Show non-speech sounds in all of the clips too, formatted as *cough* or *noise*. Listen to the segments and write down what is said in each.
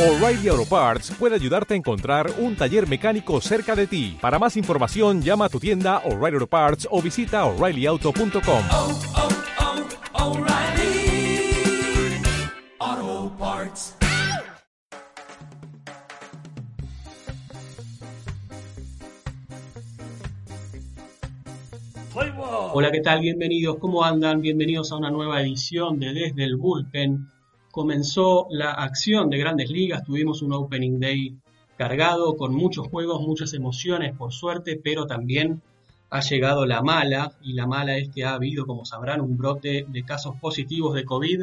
O'Reilly Auto Parts puede ayudarte a encontrar un taller mecánico cerca de ti. Para más información, llama a tu tienda O'Reilly Auto Parts o visita oreillyauto.com. oh, oh, O'Reilly Auto Parts. Hola, ¿qué tal? Bienvenidos, ¿cómo andan? Bienvenidos a una nueva edición de Desde el Bullpen. Comenzó la acción de grandes ligas, tuvimos un Opening Day cargado con muchos juegos, muchas emociones por suerte, pero también ha llegado la mala, y la mala es que ha habido, como sabrán, un brote de casos positivos de COVID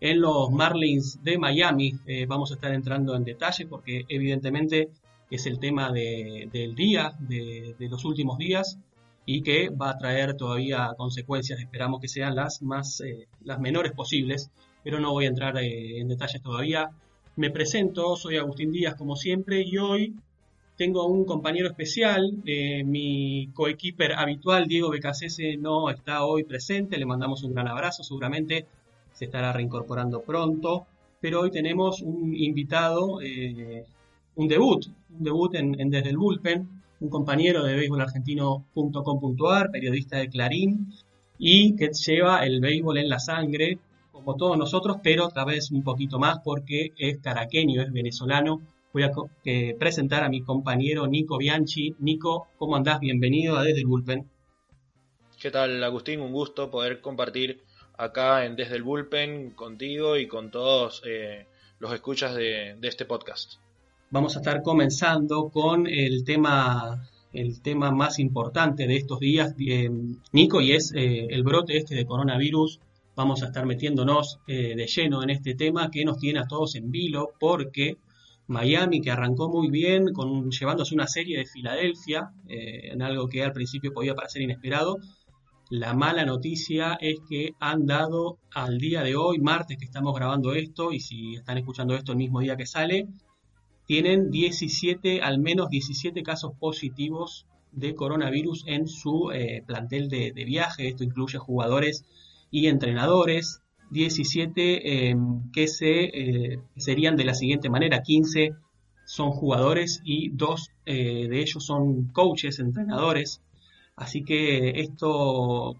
en los Marlins de Miami. Eh, vamos a estar entrando en detalle porque evidentemente es el tema de- del día, de, de los últimos días, y que va a traer todavía consecuencias, esperamos que sean las, más, eh, las menores posibles, pero no voy a entrar eh, en detalles todavía. Me presento, soy Agustín Díaz como siempre, y hoy tengo un compañero especial, eh, mi coequiper habitual, Diego Becasese, no está hoy presente, le mandamos un gran abrazo, seguramente se estará reincorporando pronto, pero hoy tenemos un invitado, eh, un debut, un debut en Desde el Bullpen, un compañero de béisbolargentino.com.ar, periodista de Clarín, y que lleva el béisbol en la sangre, como todos nosotros, pero otra vez un poquito más porque es caraqueño, es venezolano. Voy a eh, presentar a mi compañero Nico Bianchi. Nico, ¿cómo andás? Bienvenido a Desde el Bullpen. ¿Qué tal, Agustín? Un gusto poder compartir acá en Desde el Bullpen contigo y con todos eh, los escuchas de, de este podcast. Vamos a estar comenzando con el tema, el tema más importante de estos días, eh, Nico, y es eh, el brote este de coronavirus. Vamos a estar metiéndonos eh, de lleno en este tema que nos tiene a todos en vilo porque Miami, que arrancó muy bien, con, llevándose una serie de Filadelfia, eh, en algo que al principio podía parecer inesperado, la mala noticia es que han dado al día de hoy, martes que estamos grabando esto, y si están escuchando esto el mismo día que sale, tienen 17, al menos 17 casos positivos de coronavirus en su eh, plantel de, de viaje. Esto incluye jugadores y entrenadores. 17 eh, que se, eh, serían de la siguiente manera. 15 son jugadores y dos eh, de ellos son coaches, entrenadores. Así que esto,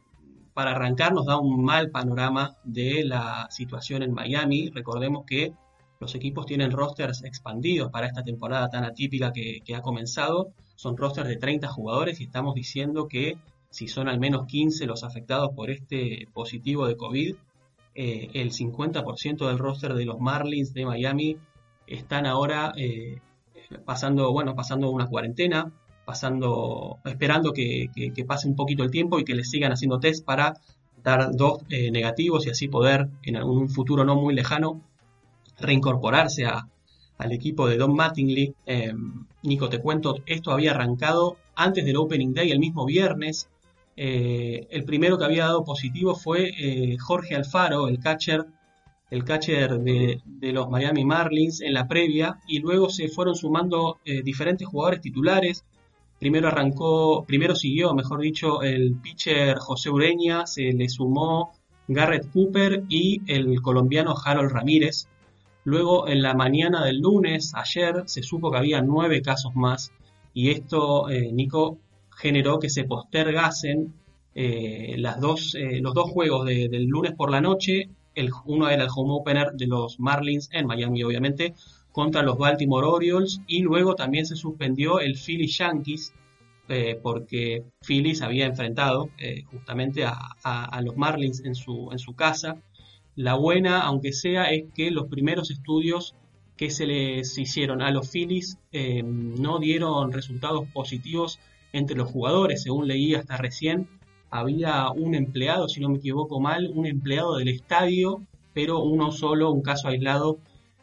para arrancar, nos da un mal panorama de la situación en Miami. Recordemos que los equipos tienen rosters expandidos para esta temporada tan atípica que, que ha comenzado. Son rosters de 30 jugadores y estamos diciendo que si son al menos 15 los afectados por este positivo de COVID, eh, el 50% del roster de los Marlins de Miami están ahora eh, pasando, bueno, pasando una cuarentena, pasando, esperando que, pase un poquito el tiempo y que les sigan haciendo test para dar dos eh, negativos y así poder en algún futuro no muy lejano reincorporarse a- al equipo de Don Mattingly. Eh, Nico, te cuento, esto había arrancado antes del Opening Day, el mismo viernes. Eh, el primero que había dado positivo fue eh, Jorge Alfaro, el catcher, el catcher de, los Miami Marlins en la previa, y luego se fueron sumando eh, diferentes jugadores titulares. Primero arrancó, primero siguió, mejor dicho, el pitcher José Ureña, se le sumó Garrett Cooper y el colombiano Harold Ramírez. Luego, en la mañana del lunes, ayer, se supo que había nueve casos más y esto, Nico, generó que se postergasen eh, las dos, eh, los dos juegos de- del lunes por la noche. El, uno era el home opener de los Marlins en Miami, obviamente, contra los Baltimore Orioles y luego también se suspendió el Philly Yankees eh, porque Phillies había enfrentado eh, justamente a, a- los Marlins en su, en su casa. La buena, aunque sea, es que los primeros estudios que se les hicieron a los Phillies no dieron resultados positivos entre los jugadores, según leí hasta recién. Había un empleado, si no me equivoco mal, un empleado del estadio, pero uno solo, un caso aislado,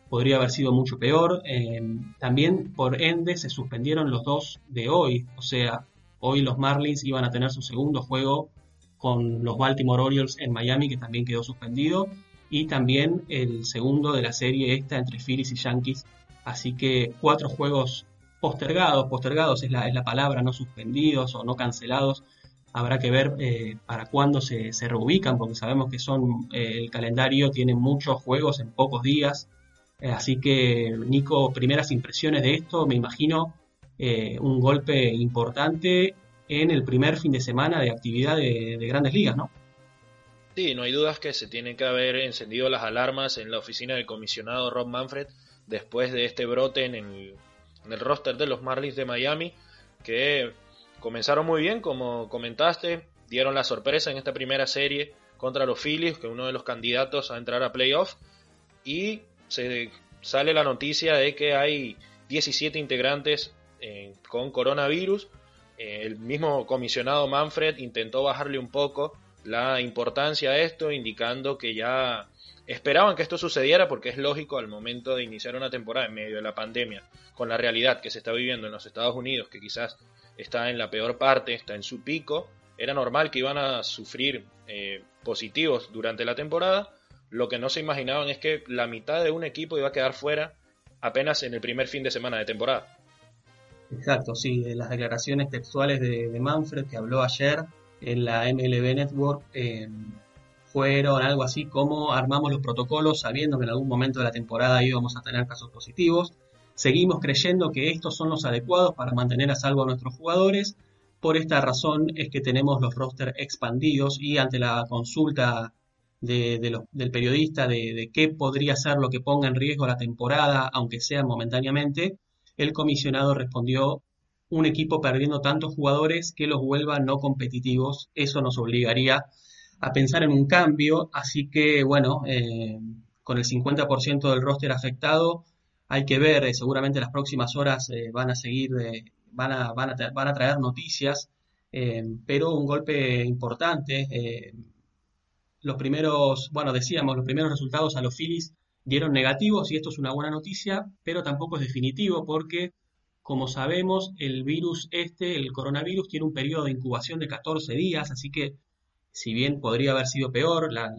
podría haber sido mucho peor. Eh, también, por ende, se suspendieron los dos de hoy, o sea, hoy los Marlins iban a tener su segundo juego con los Baltimore Orioles en Miami, que también quedó suspendido, y también el segundo de la serie esta entre Phillies y Yankees. Así que cuatro juegos postergados, postergados es la, es la palabra, no suspendidos o no cancelados. Habrá que ver eh, para cuándo se, se reubican, porque sabemos que son eh, el calendario tiene muchos juegos en pocos días. así que, Nico, primeras impresiones de esto, me imagino un golpe importante en el primer fin de semana de actividad de, de grandes ligas, ¿no? Sí, no hay dudas que se tienen que haber encendido las alarmas en la oficina del comisionado Rob Manfred después de este brote en el, roster de los Marlins de Miami, que comenzaron muy bien, como comentaste, dieron la sorpresa en esta primera serie contra los Phillies, que es uno de los candidatos a entrar a playoff, y se sale la noticia de que hay 17 integrantes eh, con coronavirus. Eh, el mismo comisionado Manfred intentó bajarle un poco la importancia de esto, indicando que ya esperaban que esto sucediera porque es lógico al momento de iniciar una temporada en medio de la pandemia, con la realidad que se está viviendo en los Estados Unidos, que quizás está en la peor parte, está en su pico, era normal que iban a sufrir eh, positivos durante la temporada. Lo que no se imaginaban es que la mitad de un equipo iba a quedar fuera apenas en el primer fin de semana de temporada. Exacto, sí, las declaraciones textuales de, Manfred que habló ayer en la MLB Network eh, fueron algo así como armamos los protocolos sabiendo que en algún momento de la temporada íbamos a tener casos positivos. Seguimos creyendo que estos son los adecuados para mantener a salvo a nuestros jugadores. Por esta razón es que tenemos los rosters expandidos y ante la consulta de, del periodista de, de, qué podría ser lo que ponga en riesgo la temporada, aunque sea momentáneamente, el comisionado respondió un equipo perdiendo tantos jugadores que los vuelva no competitivos. Eso nos obligaría a pensar en un cambio, así que bueno, eh, con el 50% del roster afectado, hay que ver, eh, seguramente las próximas horas eh, van a seguir, van, a, van, a traer noticias, pero un golpe importante. los primeros, bueno, decíamos, los primeros resultados a los Phillies dieron negativos y esto es una buena noticia, pero tampoco es definitivo porque como sabemos, el virus este, el coronavirus, tiene un periodo de incubación de 14 días, así que si bien podría haber sido peor la,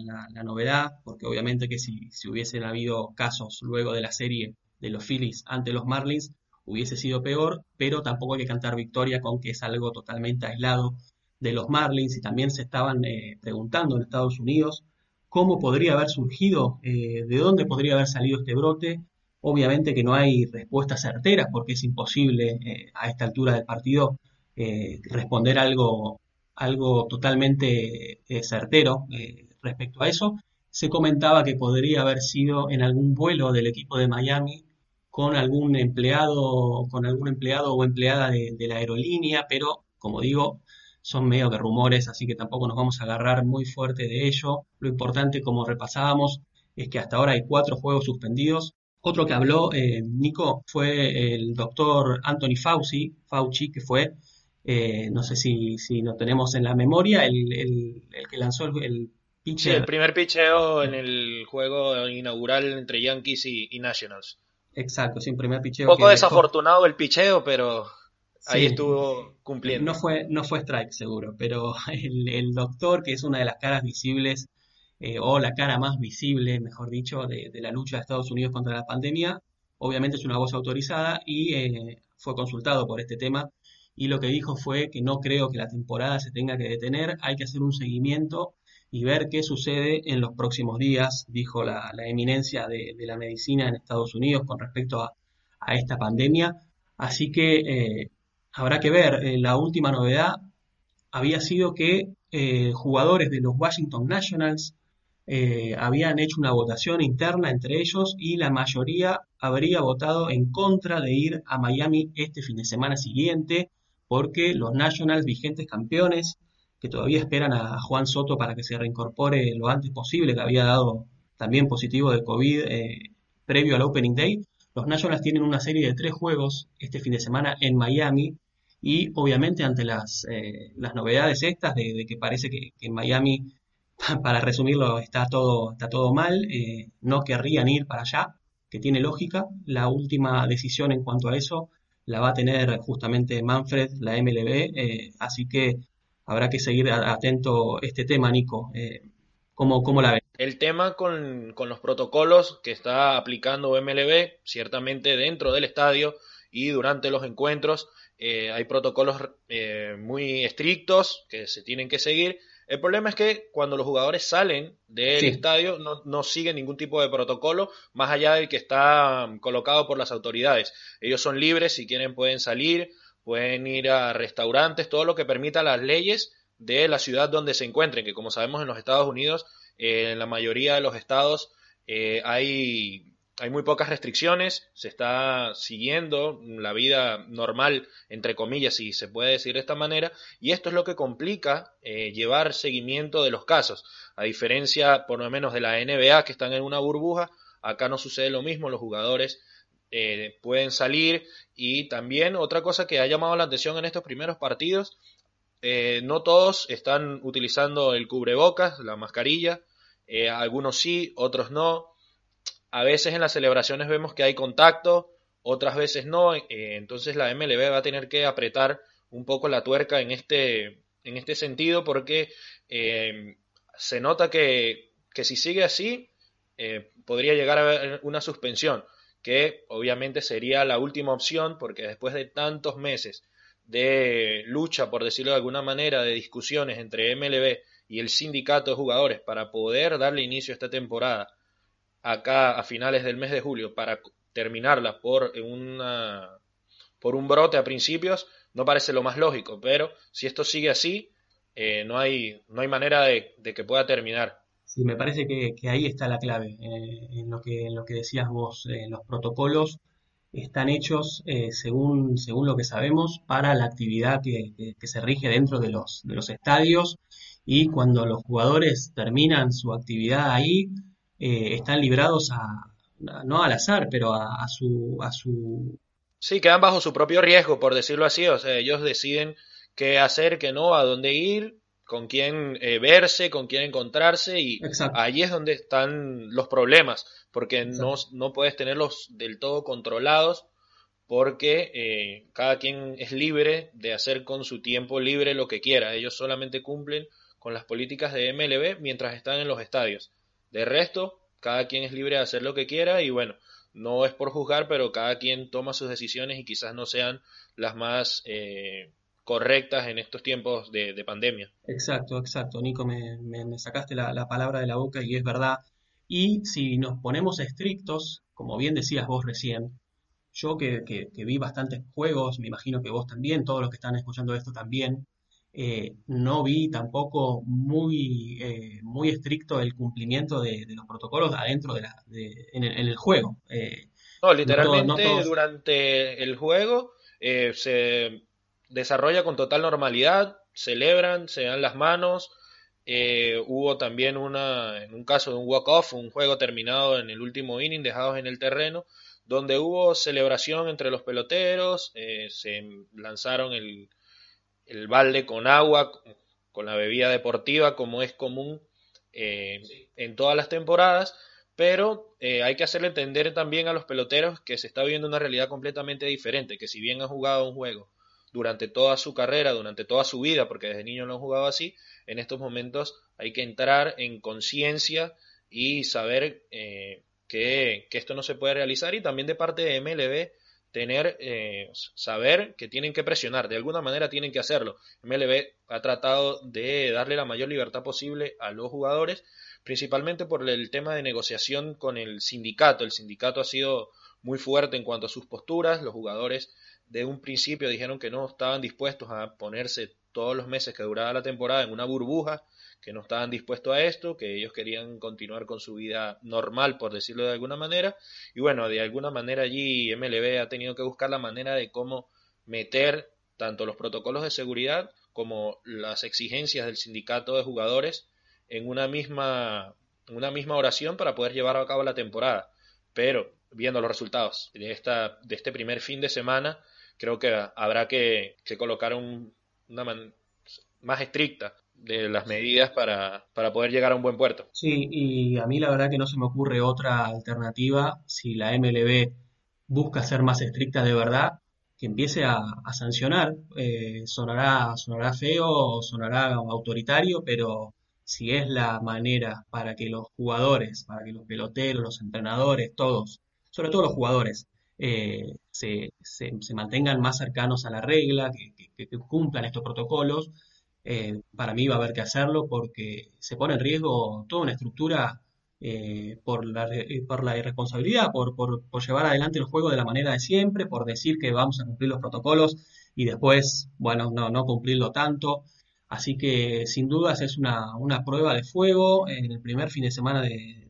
novedad, porque obviamente que si, hubiesen habido casos luego de la serie de los Phillies ante los Marlins, hubiese sido peor, pero tampoco hay que cantar victoria con que es algo totalmente aislado de los Marlins. Y también se estaban eh, preguntando en Estados Unidos cómo podría haber surgido, eh, de dónde podría haber salido este brote. Obviamente que no hay respuestas certeras porque es imposible eh, a esta altura del partido responder algo, algo totalmente eh, certero respecto a eso. Se comentaba que podría haber sido en algún vuelo del equipo de Miami con algún empleado, con algún empleado o empleada de, de la aerolínea, pero como digo, son medio de rumores, así que tampoco nos vamos a agarrar muy fuerte de ello. Lo importante, como repasábamos, es que hasta ahora hay cuatro juegos suspendidos, otro que habló, eh, Nico, fue el doctor Anthony Fauci, Fauci que fue, eh, no sé si, si lo tenemos en la memoria, el, el, que lanzó el, el Sí, el primer picheo en el juego inaugural entre Yankees y, Nationals. Exacto, sí, un primer picheo. Un poco desafortunado el picheo, pero ahí estuvo cumpliendo. No fue, no fue strike seguro, pero *laughs* el, el, doctor, que es una de las caras visibles eh, o la cara más visible, mejor dicho, de, la lucha de Estados Unidos contra la pandemia. Obviamente es una voz autorizada y eh, fue consultado por este tema y lo que dijo fue que no creo que la temporada se tenga que detener, hay que hacer un seguimiento y ver qué sucede en los próximos días, dijo la, eminencia de, la medicina en Estados Unidos con respecto a, esta pandemia. Así que eh, habrá que ver, la última novedad había sido que jugadores de los Washington Nationals eh, habían hecho una votación interna entre ellos y la mayoría habría votado en contra de ir a Miami este fin de semana siguiente porque los Nationals vigentes campeones que todavía esperan a Juan Soto para que se reincorpore lo antes posible, que había dado también positivo de COVID eh, previo al Opening Day. Los Nationals tienen una serie de tres juegos este fin de semana en Miami y obviamente ante las, eh, las novedades estas de, que parece que, en Miami *laughs* para resumirlo, está todo, está todo mal, eh, no querrían ir para allá, que tiene lógica. La última decisión en cuanto a eso la va a tener justamente Manfred, la MLB, eh, así que habrá que seguir atento este tema, Nico. Eh, ¿cómo, ¿Cómo la ves? El tema con, con, los protocolos que está aplicando MLB, ciertamente dentro del estadio y durante los encuentros, hay protocolos muy estrictos que se tienen que seguir El problema es que cuando los jugadores salen del Sí. estadio no, no siguen ningún tipo de protocolo más allá del que está mm, colocado por las autoridades. Ellos son libres, si quieren pueden salir, pueden ir a restaurantes, todo lo que permita las leyes de la ciudad donde se encuentren, que como sabemos en los Estados Unidos, eh, en la mayoría de los estados eh, hay, hay muy pocas restricciones, se está siguiendo la vida normal, entre comillas, si se puede decir de esta manera, y esto es lo que complica eh, llevar seguimiento de los casos. A diferencia, por lo menos, de la NBA, que están en una burbuja, acá no sucede lo mismo, los jugadores eh, pueden salir y también otra cosa que ha llamado la atención en estos primeros partidos, eh, no todos están utilizando el cubrebocas, la mascarilla, eh, algunos sí, otros no. A veces en las celebraciones vemos que hay contacto, otras veces no, eh, entonces la MLB va a tener que apretar un poco la tuerca en este, en este sentido porque eh, se nota que, que si sigue así eh, podría llegar a haber una suspensión, que obviamente sería la última opción porque después de tantos meses de lucha, por decirlo de alguna manera, de discusiones entre MLB y el sindicato de jugadores para poder darle inicio a esta temporada acá a finales del mes de julio para terminarla por una por un brote a principios no parece lo más lógico pero si esto sigue así eh, no hay no hay manera de, que pueda terminar. Sí me parece que, ahí está la clave eh, en lo que en lo que decías vos eh, los protocolos están hechos según, según lo que sabemos para la actividad que, que, que, se rige dentro de los, de los estadios y cuando los jugadores terminan su actividad ahí eh, están librados a, no al azar, pero a, a, su, a su... Sí, quedan bajo su propio riesgo, por decirlo así, o sea, ellos deciden qué hacer, qué no, a dónde ir, con quién eh, verse, con quién encontrarse y Exacto. ahí es donde están los problemas, porque no, no, puedes tenerlos del todo controlados porque eh, cada quien es libre de hacer con su tiempo libre lo que quiera, ellos solamente cumplen con las políticas de MLB mientras están en los estadios. De resto, cada quien es libre de hacer lo que quiera y bueno, no es por juzgar, pero cada quien toma sus decisiones y quizás no sean las más eh, correctas en estos tiempos de, de, pandemia. Exacto, exacto. Nico, me sacaste la, la, palabra de la boca y es verdad. Y si nos ponemos estrictos, como bien decías vos recién, yo que, que, que vi bastantes juegos, me imagino que vos también, todos los que están escuchando esto también, eh, no vi tampoco muy, eh, muy estricto el cumplimiento de, de, los protocolos adentro de la, de, en, el, en, el, juego. Eh, no, literalmente no todo, no todos... durante el juego eh, se desarrolla con total normalidad, celebran, se dan las manos. Eh, hubo también una, en un caso de un walk-off, un juego terminado en el último inning, dejados en el terreno, donde hubo celebración entre los peloteros, eh, se lanzaron el, el balde con agua, con la bebida deportiva, como es común eh, sí. en todas las temporadas, pero eh, hay que hacerle entender también a los peloteros que se está viviendo una realidad completamente diferente, que si bien han jugado un juego durante toda su carrera, durante toda su vida, porque desde niño no han jugado así, en estos momentos hay que entrar en conciencia y saber eh, que, que, esto no se puede realizar y también de parte de MLB tener, eh, saber que tienen que presionar, de alguna manera tienen que hacerlo. MLB ha tratado de darle la mayor libertad posible a los jugadores, principalmente por el tema de negociación con el sindicato. El sindicato ha sido muy fuerte en cuanto a sus posturas, los jugadores de un principio dijeron que no estaban dispuestos a ponerse todos los meses que duraba la temporada en una burbuja, que no estaban dispuestos a esto, que ellos querían continuar con su vida normal, por decirlo de alguna manera. Y bueno, de alguna manera allí MLB ha tenido que buscar la manera de cómo meter tanto los protocolos de seguridad como las exigencias del sindicato de jugadores en una misma, una misma oración para poder llevar a cabo la temporada. Pero viendo los resultados de, esta, de este primer fin de semana, creo que habrá que, que colocar un, una man, más estricta de las medidas para, para, poder llegar a un buen puerto. Sí, y a mí la verdad que no se me ocurre otra alternativa si la MLB busca ser más estricta de verdad, que empiece a, a sancionar. Eh, sonará, sonará feo, sonará autoritario, pero si es la manera para que los jugadores, para que los peloteros, los entrenadores, todos, sobre todo los jugadores, eh, se, se, se, mantengan más cercanos a la regla, que, que, que, cumplan estos protocolos, eh, para mí va a haber que hacerlo porque se pone en riesgo toda una estructura eh, por, la, por la irresponsabilidad, por, por, llevar adelante el juego de la manera de siempre, por decir que vamos a cumplir los protocolos y después, bueno, no, no cumplirlo tanto. Así que sin dudas es una, una prueba de fuego en el primer fin de semana de,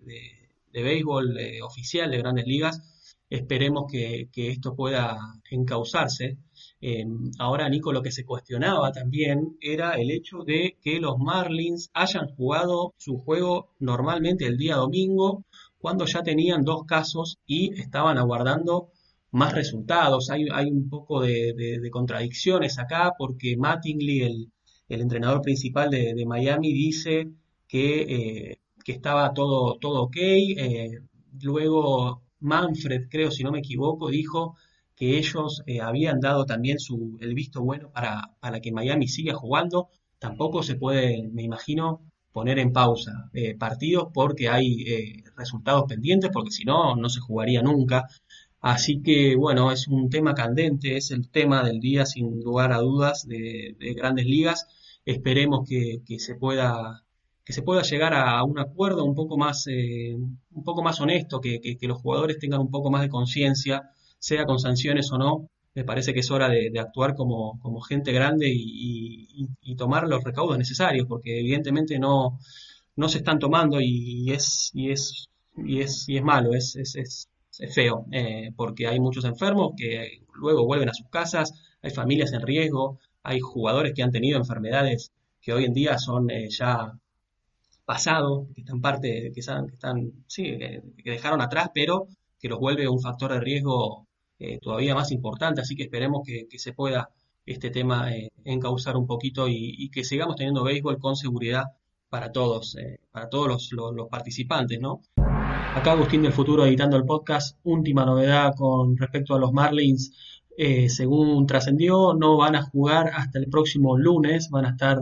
de, béisbol eh, oficial de grandes ligas. Esperemos que, que esto pueda encauzarse. Eh, ahora, Nico, lo que se cuestionaba también era el hecho de que los Marlins hayan jugado su juego normalmente el día domingo, cuando ya tenían dos casos y estaban aguardando más resultados. Hay, un poco de, contradicciones acá porque Mattingly, el, el entrenador principal de, Miami, dice que, eh, que, estaba todo, todo ok. Eh, luego Manfred, creo, si no me equivoco, dijo que ellos eh, habían dado también su, el visto bueno para, para, que Miami siga jugando. Tampoco se puede, me imagino, poner en pausa eh, partidos porque hay eh, resultados pendientes, porque si no, no se jugaría nunca. Así que, bueno, es un tema candente, es el tema del día, sin lugar a dudas, de, de grandes ligas. Esperemos que, que, se pueda que se pueda llegar a un acuerdo un poco más un poco más honesto, que, que, los jugadores tengan un poco más de conciencia, sea con sanciones o no. Me parece que es hora de, actuar como, como, gente grande y, tomar los recaudos necesarios, porque evidentemente no, no se están tomando y, es y es y es y es malo, es, es, es es feo, eh, porque hay muchos enfermos que luego vuelven a sus casas, hay familias en riesgo, hay jugadores que han tenido enfermedades que hoy en día son eh, ya pasado, que están parte, que están, que están sí, que, que, dejaron atrás, pero que los vuelve un factor de riesgo eh, todavía más importante, así que esperemos que, se pueda este tema eh, encauzar un poquito y, que sigamos teniendo béisbol con seguridad para todos, para todos los, participantes, ¿no? Acá Agustín del Futuro editando el podcast. Última novedad con respecto a los Marlins. Eh, según trascendió, no van a jugar hasta el próximo lunes. Van a estar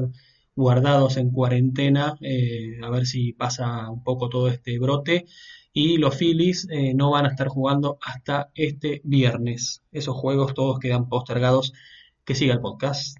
guardados en cuarentena. Eh, a ver si pasa un poco todo este brote. Y los Phillies eh, no van a estar jugando hasta este viernes. Esos juegos todos quedan postergados. Que siga el podcast.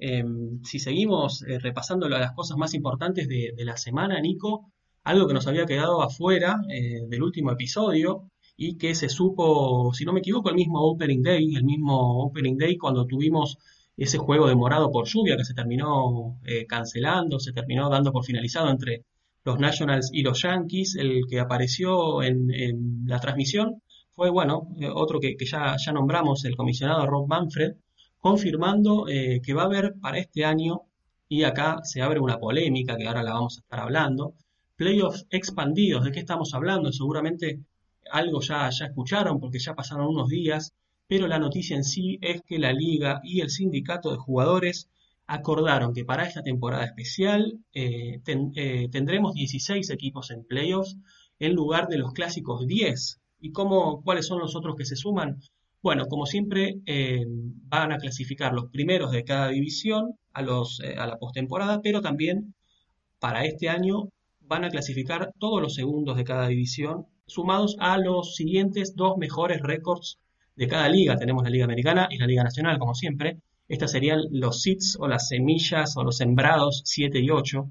Em, si seguimos eh, repasando las cosas más importantes de, de la semana, Nico, algo que nos había quedado afuera eh, del último episodio y que se supo, si no me equivoco, el mismo Opening Day, el mismo Opening Day cuando tuvimos ese juego demorado por lluvia que se terminó cancelando, se terminó dando por finalizado entre los Nationals y los Yankees, el que apareció en, la transmisión fue, bueno, eh, otro que, que, ya, ya nombramos, el comisionado Rob Manfred, confirmando eh, que va a haber para este año, y acá se abre una polémica que ahora la vamos a estar hablando, playoffs expandidos. ¿De qué estamos hablando? Seguramente algo ya, ya escucharon porque ya pasaron unos días, pero la noticia en sí es que la liga y el sindicato de jugadores acordaron que para esta temporada especial eh, eh, tendremos 16 equipos en playoffs en lugar de los clásicos 10. ¿Y cómo, cuáles son los otros que se suman? Bueno, como siempre, eh, van a clasificar los primeros de cada división a, los, a la postemporada, pero también para este año van a clasificar todos los segundos de cada división, sumados a los siguientes dos mejores récords de cada liga. Tenemos la Liga Americana y la Liga Nacional, como siempre. Estas serían los seeds o las semillas o los sembrados 7 y 8.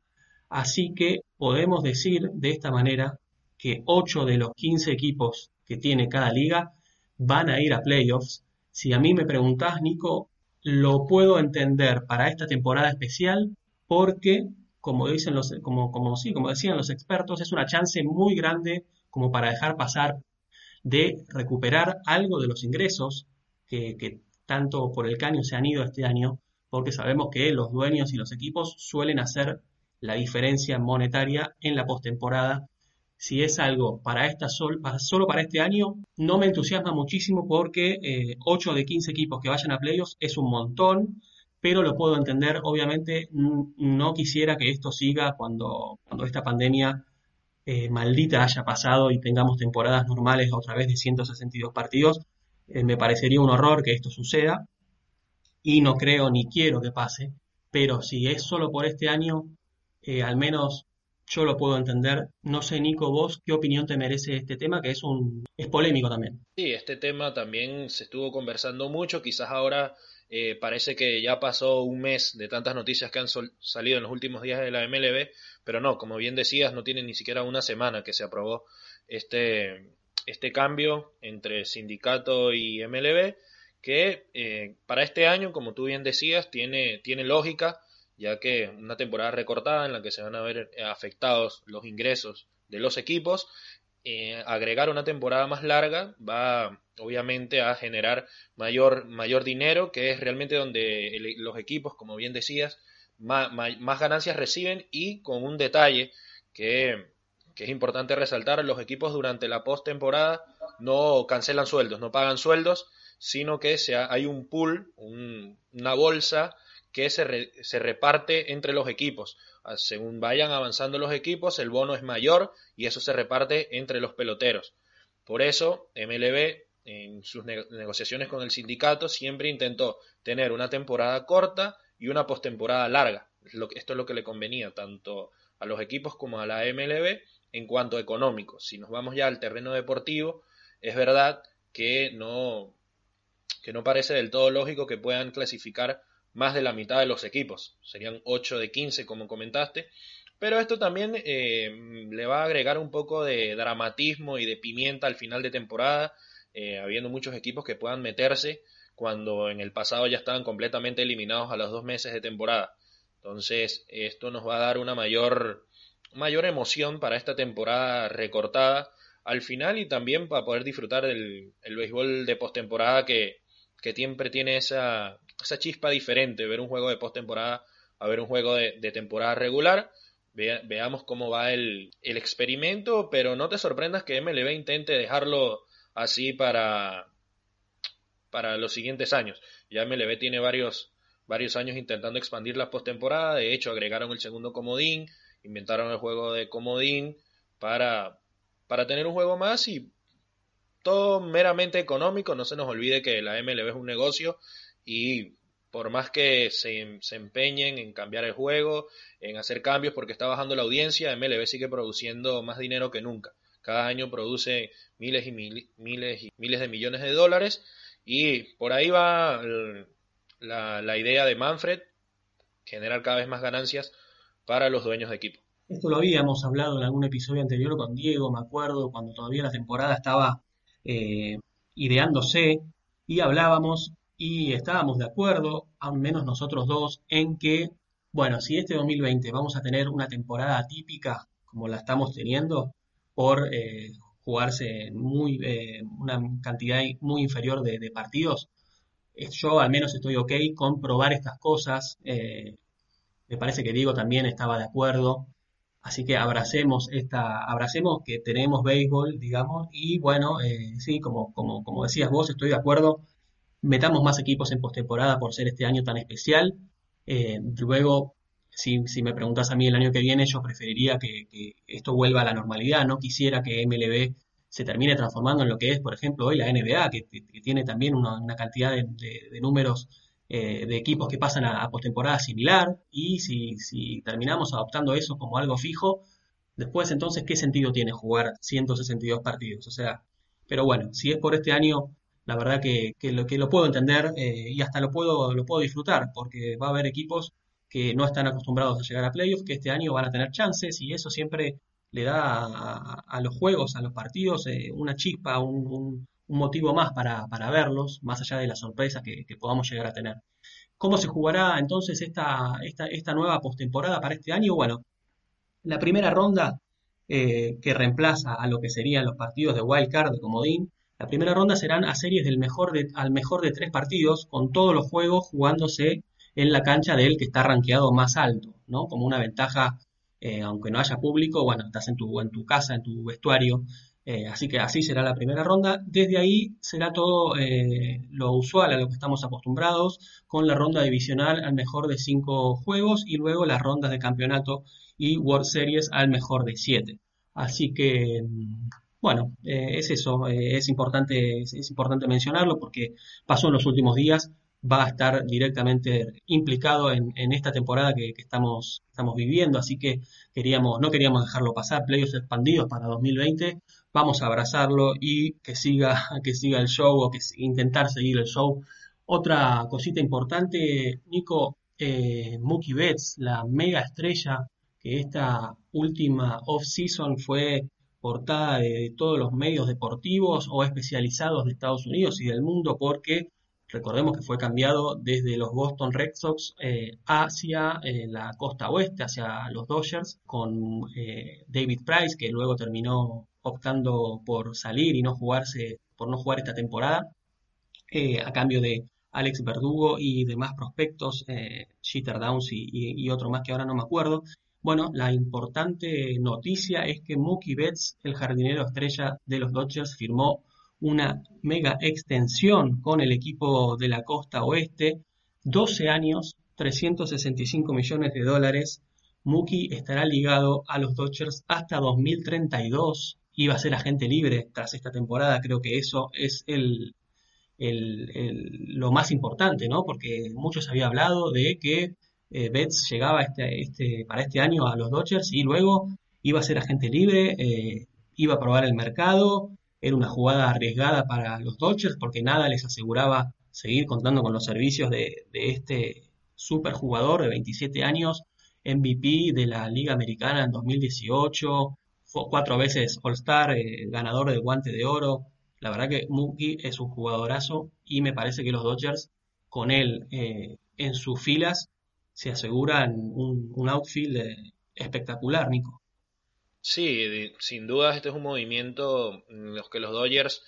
Así que podemos decir de esta manera que 8 de los 15 equipos que tiene cada liga van a ir a playoffs. Si a mí me preguntás, Nico, lo puedo entender para esta temporada especial porque como dicen los, como, como, sí, como decían los expertos, es una chance muy grande como para dejar pasar de recuperar algo de los ingresos que, que tanto por el caño se han ido este año, porque sabemos que los dueños y los equipos suelen hacer la diferencia monetaria en la postemporada. Si es algo para esta sol, solo para este año, no me entusiasma muchísimo porque eh, 8 de 15 equipos que vayan a playoffs es un montón pero lo puedo entender. Obviamente no quisiera que esto siga cuando, cuando esta pandemia eh, maldita haya pasado y tengamos temporadas normales otra vez de 162 partidos. Eh, me parecería un horror que esto suceda y no creo ni quiero que pase, pero si es solo por este año, eh, al menos yo lo puedo entender. No sé, Nico, vos, ¿qué opinión te merece este tema? Que es un es polémico también. Sí, este tema también se estuvo conversando mucho, quizás ahora eh, parece que ya pasó un mes de tantas noticias que han salido en los últimos días de la MLB, pero no, como bien decías, no tiene ni siquiera una semana que se aprobó este, este cambio entre sindicato y MLB, que eh, para este año, como tú bien decías, tiene, tiene lógica, ya que una temporada recortada en la que se van a ver afectados los ingresos de los equipos, eh, agregar una temporada más larga va obviamente a generar mayor, mayor dinero, que es realmente donde los equipos, como bien decías, más, más, ganancias reciben y con un detalle que, que, es importante resaltar, los equipos durante la postemporada no cancelan sueldos, no pagan sueldos, sino que sea, hay un pool, una bolsa que se, se reparte entre los equipos. Ah, según vayan avanzando los equipos, el bono es mayor y eso se reparte entre los peloteros. Por eso, MLB en sus negociaciones con el sindicato siempre intentó tener una temporada corta y una postemporada larga. Esto es lo que le convenía tanto a los equipos como a la MLB en cuanto a económico. Si nos vamos ya al terreno deportivo, es verdad que no, que no parece del todo lógico que puedan clasificar más de la mitad de los equipos. Serían 8 de 15, como comentaste. Pero esto también eh, le va a agregar un poco de dramatismo y de pimienta al final de temporada eh, habiendo muchos equipos que puedan meterse cuando en el pasado ya estaban completamente eliminados a los dos meses de temporada. Entonces, esto nos va a dar una mayor, mayor emoción para esta temporada recortada al final y también para poder disfrutar del el béisbol de postemporada que, que siempre tiene esa, esa chispa diferente, ver un juego de postemporada a ver un juego de, temporada regular. veamos cómo va el, el experimento, pero no te sorprendas que MLB intente dejarlo así para, para los siguientes años. Ya MLB tiene varios, varios años intentando expandir la postemporada, de hecho agregaron el segundo comodín, inventaron el juego de comodín para, para tener un juego más y todo meramente económico, no se nos olvide que la MLB es un negocio y por más que se, se, empeñen en cambiar el juego, en hacer cambios porque está bajando la audiencia, MLB sigue produciendo más dinero que nunca. Cada año produce miles y miles y miles de millones de dólares y por ahí va la, la idea de Manfred, generar cada vez más ganancias para los dueños de equipo. Esto lo habíamos hablado en algún episodio anterior con Diego, me acuerdo, cuando todavía la temporada estaba eh, ideándose y hablábamos y estábamos de acuerdo, al menos nosotros dos, en que, bueno, si este 2020 vamos a tener una temporada típica como la estamos teniendo, por eh, jugarse muy, eh, una cantidad muy inferior de, partidos, yo al menos estoy ok con probar estas cosas. Me parece que Diego también estaba de acuerdo. Así que abracemos esta, abracemos que tenemos béisbol, digamos, y bueno, sí, como, como, como decías vos, estoy de acuerdo. Metamos más equipos en postemporada por ser este año tan especial. luego si, si, me preguntas a mí el año que viene, yo preferiría que, esto vuelva a la normalidad. No quisiera que MLB se termine transformando en lo que es, por ejemplo, hoy la NBA, que, tiene también una, cantidad de, números eh, de equipos que pasan a, postemporada similar. Y si, si terminamos adoptando eso como algo fijo, después entonces, ¿qué sentido tiene jugar 162 partidos? O sea, pero bueno, si es por este año, la verdad que, lo, que lo puedo entender eh, y hasta lo puedo, lo puedo disfrutar, porque va a haber equipos que no están acostumbrados a llegar a playoffs, que este año van a tener chances y eso siempre le da a, los juegos, a los partidos, eh, una chispa, un, motivo más para, verlos, más allá de la sorpresa que, podamos llegar a tener. ¿Cómo se jugará entonces esta, esta, esta nueva postemporada para este año? Bueno, la primera ronda eh, que reemplaza a lo que serían los partidos de wild card de comodín, la primera ronda serán a series del mejor de, al mejor de tres partidos, con todos los juegos jugándose en la cancha del que está rankeado más alto, ¿no? Como una ventaja, eh, aunque no haya público, bueno, estás en tu, en tu casa, en tu vestuario, eh, así que así será la primera ronda. Desde ahí será todo eh, lo usual a lo que estamos acostumbrados, con la ronda divisional al mejor de cinco juegos y luego las rondas de campeonato y World Series al mejor de siete. Así que, mm, bueno, es eso, es, importante, es importante mencionarlo porque pasó en los últimos días va a estar directamente implicado en, esta temporada que, estamos, estamos viviendo, así que queríamos, no queríamos dejarlo pasar, playoffs expandidos para 2020, vamos a abrazarlo y que siga, *laughs* que siga el show o que intentar seguir el show. Otra cosita importante, Nico, eh, Mookie Betts, la mega estrella que esta última off-season fue portada de, todos los medios deportivos o especializados de Estados Unidos y del mundo porque recordemos que fue cambiado desde los Boston Red Sox eh, hacia eh, la costa oeste, hacia los Dodgers, con eh, David Price, que luego terminó optando por salir y no jugarse, por no jugar esta temporada, a cambio de Alex Verdugo y demás prospectos, Jeter Downs y, y otro más que ahora no me acuerdo. Bueno, la importante noticia es que Mookie Betts, el jardinero estrella de los Dodgers, firmó una mega extensión con el equipo de la costa oeste, 12 años, 365 millones de dólares. Mookie estará ligado a los Dodgers hasta 2032. Iba a ser agente libre tras esta temporada. Creo que eso es el, lo más importante, ¿no? Porque muchos había hablado de que eh, Betts llegaba este, este, para este año a los Dodgers y luego iba a ser agente libre, eh, iba a probar el mercado, era una jugada arriesgada para los Dodgers porque nada les aseguraba seguir contando con los servicios de, este super jugador de 27 años, MVP de la Liga Americana en 2018, fue cuatro veces All-Star, eh, ganador del guante de oro. La verdad que Mookie es un jugadorazo y me parece que los Dodgers con él en sus filas se aseguran un, un outfield eh, espectacular, Nico. Sí, sin duda este es un movimiento en los que los Dodgers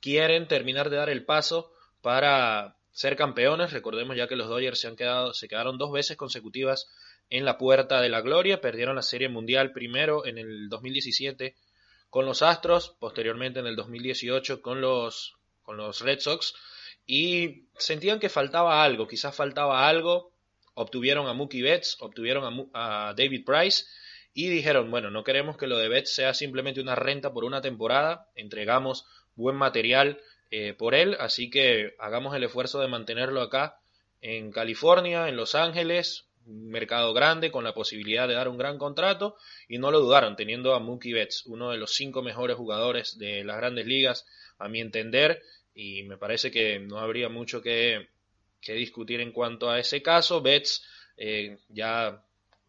quieren terminar de dar el paso para ser campeones. Recordemos ya que los Dodgers se han quedado, se quedaron dos veces consecutivas en la puerta de la gloria, perdieron la Serie Mundial primero en el 2017 con los Astros, posteriormente en el 2018 con los con los Red Sox. Y sentían que faltaba algo, quizás faltaba algo. Obtuvieron a Mookie Betts, obtuvieron a, David Price y dijeron, bueno, no queremos que lo de Betts sea simplemente una renta por una temporada, entregamos buen material eh, por él, así que hagamos el esfuerzo de mantenerlo acá en California, en Los Ángeles, un mercado grande con la posibilidad de dar un gran contrato y no lo dudaron teniendo a Mookie Betts, uno de los cinco mejores jugadores de las grandes ligas a mi entender y me parece que no habría mucho que que discutir en cuanto a ese caso. Betts, eh, ya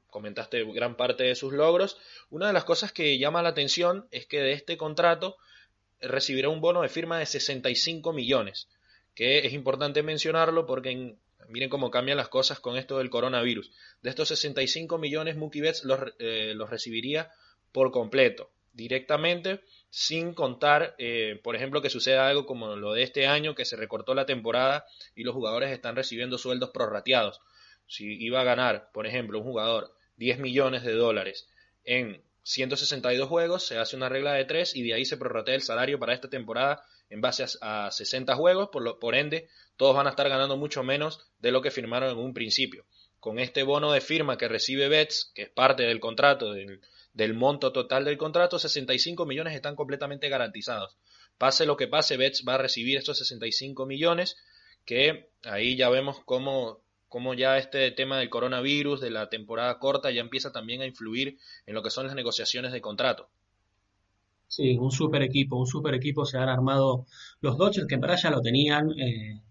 comentaste gran parte de sus logros. Una de las cosas que llama la atención es que de este contrato recibirá un bono de firma de 65 millones, que es importante mencionarlo porque miren cómo cambian las cosas con esto del coronavirus. De estos 65 millones, Mookie Betts los, eh, los recibiría por completo, directamente sin contar, eh, por ejemplo, que suceda algo como lo de este año, que se recortó la temporada y los jugadores están recibiendo sueldos prorrateados. Si iba a ganar, por ejemplo, un jugador 10 millones de dólares en 162 juegos, se hace una regla de 3 y de ahí se prorratea el salario para esta temporada en base a, 60 juegos, por, lo, por ende, todos van a estar ganando mucho menos de lo que firmaron en un principio. Con este bono de firma que recibe Betts, que es parte del contrato del, del monto total del contrato, 65 millones están completamente garantizados. Pase lo que pase, Betts va a recibir estos 65 millones, que ahí ya vemos cómo, cómo ya este tema del coronavirus, de la temporada corta, ya empieza también a influir en lo que son las negociaciones de contrato. Sí, un super equipo, un super equipo se han armado los Dodgers, que en verdad ya lo tenían, eh,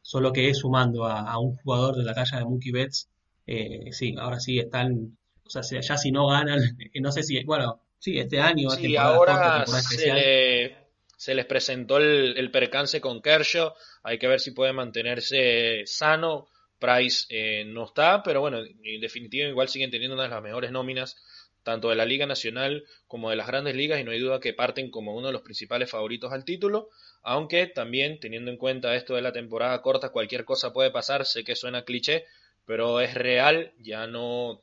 solo que es sumando a, un jugador de la talla de Mookie Betts, eh, sí, ahora sí están o sea, ya si no ganan, *laughs* no sé si, bueno, sí, este año. Sí, ahora se, les presentó el, percance con Kershaw, hay que ver si puede mantenerse sano. Price eh, no está, pero bueno, en definitiva igual siguen teniendo una de las mejores nóminas tanto de la Liga Nacional como de las grandes ligas y no hay duda que parten como uno de los principales favoritos al título, aunque también teniendo en cuenta esto de la temporada corta cualquier cosa puede pasar, sé que suena cliché, pero es real, ya no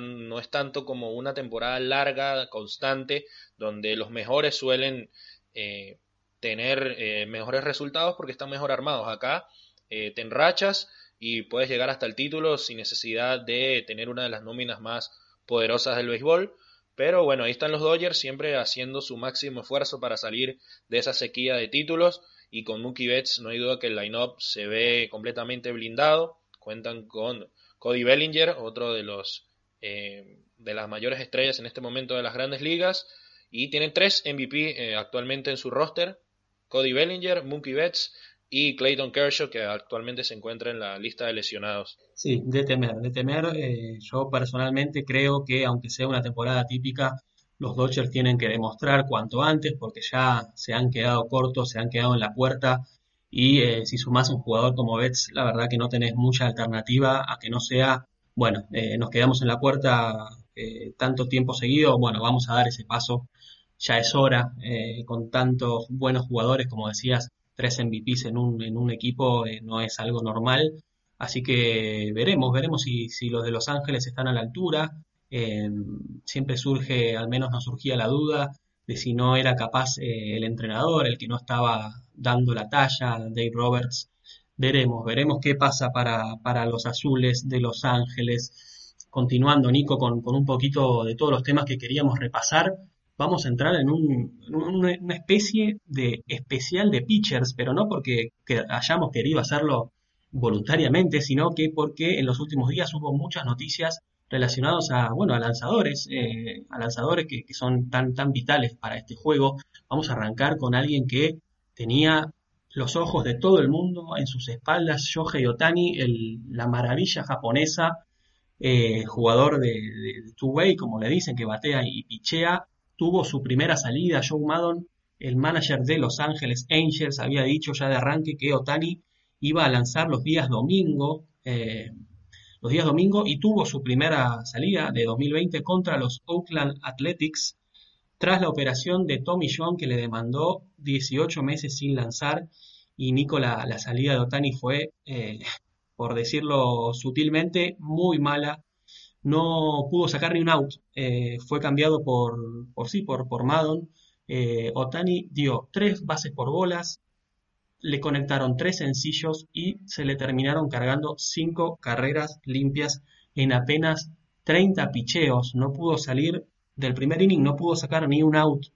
no es tanto como una temporada larga, constante, donde los mejores suelen eh, tener eh, mejores resultados porque están mejor armados. Acá eh, te enrachas y puedes llegar hasta el título sin necesidad de tener una de las nóminas más poderosas del béisbol. Pero bueno, ahí están los Dodgers siempre haciendo su máximo esfuerzo para salir de esa sequía de títulos. Y con Mookie Betts no hay duda que el line-up se ve completamente blindado. Cuentan con Cody Bellinger, otro de los eh, de las mayores estrellas en este momento de las grandes ligas y tienen tres MVP eh, actualmente en su roster, Cody Bellinger, Mookie Betts y Clayton Kershaw, que actualmente se encuentra en la lista de lesionados. Sí, de temer, de temer. Eh, yo personalmente creo que aunque sea una temporada típica, los Dodgers tienen que demostrar cuanto antes porque ya se han quedado cortos, se han quedado en la puerta y eh, si sumás un jugador como Betts, la verdad que no tenés mucha alternativa a que no sea, bueno, eh, nos quedamos en la puerta tanto tiempo seguido, bueno, vamos a dar ese paso, ya es hora, con tantos buenos jugadores, como decías, tres MVPs en un, en un equipo eh, no es algo normal. Así que veremos, veremos si, los de Los Ángeles están a la altura. Eh, siempre surge, al menos nos surgía la duda de si no era capaz eh, el entrenador, el que no estaba dando la talla, Dave Roberts. Veremos, veremos qué pasa para, para los azules de Los Ángeles. Continuando, Nico, con un poquito de todos los temas que queríamos repasar vamos a entrar en, una especie de especial de pitchers, pero no porque hayamos querido hacerlo voluntariamente, sino que porque en los últimos días hubo muchas noticias relacionadas a, bueno, a lanzadores, eh, a lanzadores que, son tan, tan vitales para este juego. Vamos a arrancar con alguien que tenía los ojos de todo el mundo en sus espaldas, Shohei Otani, el, la maravilla japonesa, eh, jugador de, de two-way, como le dicen, que batea y pichea, tuvo su primera salida. Joe Maddon, el manager de Los Ángeles Angels, había dicho ya de arranque que Otani iba a lanzar los días domingo, eh, los días domingo y tuvo su primera salida de 2020 contra los Oakland Athletics tras la operación de Tommy John que le demandó 18 meses sin lanzar y Nico la, salida de Otani fue, eh, por decirlo sutilmente, muy mala no pudo sacar ni un out. Eh, fue cambiado por, por sí, por, por Madon. Eh, Otani dio tres bases por bolas, le conectaron tres sencillos y se le terminaron cargando cinco carreras limpias en apenas 30 picheos. No pudo salir del primer inning, no pudo sacar ni un out.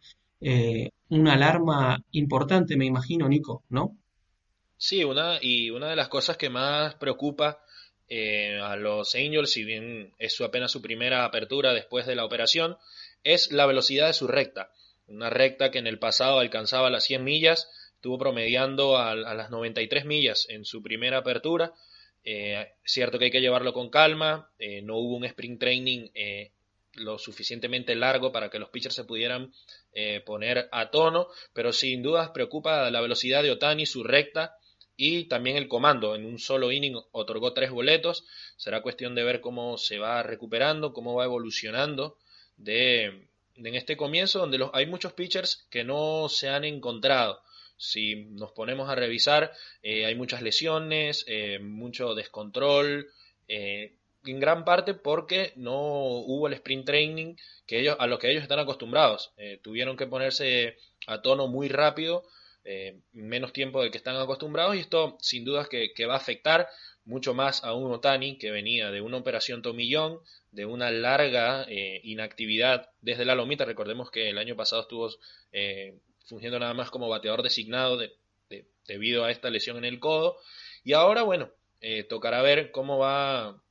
Eh, una alarma importante, me imagino, Nico, ¿no? Sí, una, y una de las cosas que más preocupa eh, a los Angels, si bien es su, apenas su primera apertura después de la operación, es la velocidad de su recta. Una recta que en el pasado alcanzaba las 100 millas, estuvo promediando a, las 93 millas en su primera apertura. Eh, cierto que hay que llevarlo con calma, eh, no hubo un sprint training lo suficientemente largo para que los pitchers se pudieran poner a tono, pero sin dudas preocupa la velocidad de Otani, su recta, y también el comando en un solo inning otorgó tres boletos. Será cuestión de ver cómo se va recuperando, cómo va evolucionando de, en este comienzo donde los, hay muchos pitchers que no se han encontrado. Si nos ponemos a revisar, eh, hay muchas lesiones, eh, mucho descontrol, eh, en gran parte porque no hubo el sprint training que ellos, a lo que ellos están acostumbrados. tuvieron que ponerse a tono muy rápido eh, menos tiempo del que están acostumbrados y esto sin dudas que, va a afectar mucho más a un Otani que venía de una operación tomillón, de una larga eh, inactividad desde la lomita. Recordemos que el año pasado estuvo eh, fungiendo nada más como bateador designado debido a esta lesión en el codo. Y ahora, bueno, tocará ver cómo va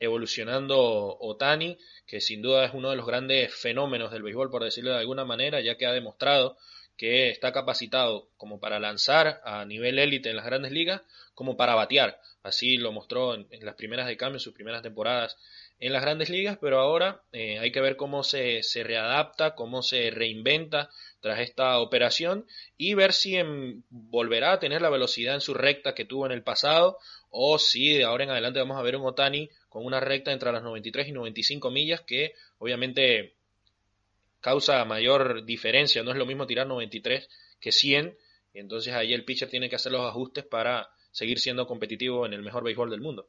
evolucionando Otani, que sin duda es uno de los grandes fenómenos del béisbol, por decirlo de alguna manera, ya que ha demostrado que está capacitado como para lanzar a nivel élite en las grandes ligas, como para batear. Así lo mostró en, las primeras de cambio, en sus primeras temporadas en las grandes ligas, pero ahora eh, hay que ver cómo se, se, readapta, cómo se reinventa tras esta operación y ver si volverá a tener la velocidad en su recta que tuvo en el pasado o si de ahora en adelante vamos a ver un Otani con una recta entre las 93 y 95 millas que obviamente causa mayor diferencia. No es lo mismo tirar 93 que 100. Y entonces ahí el pitcher tiene que hacer los ajustes para seguir siendo competitivo en el mejor béisbol del mundo.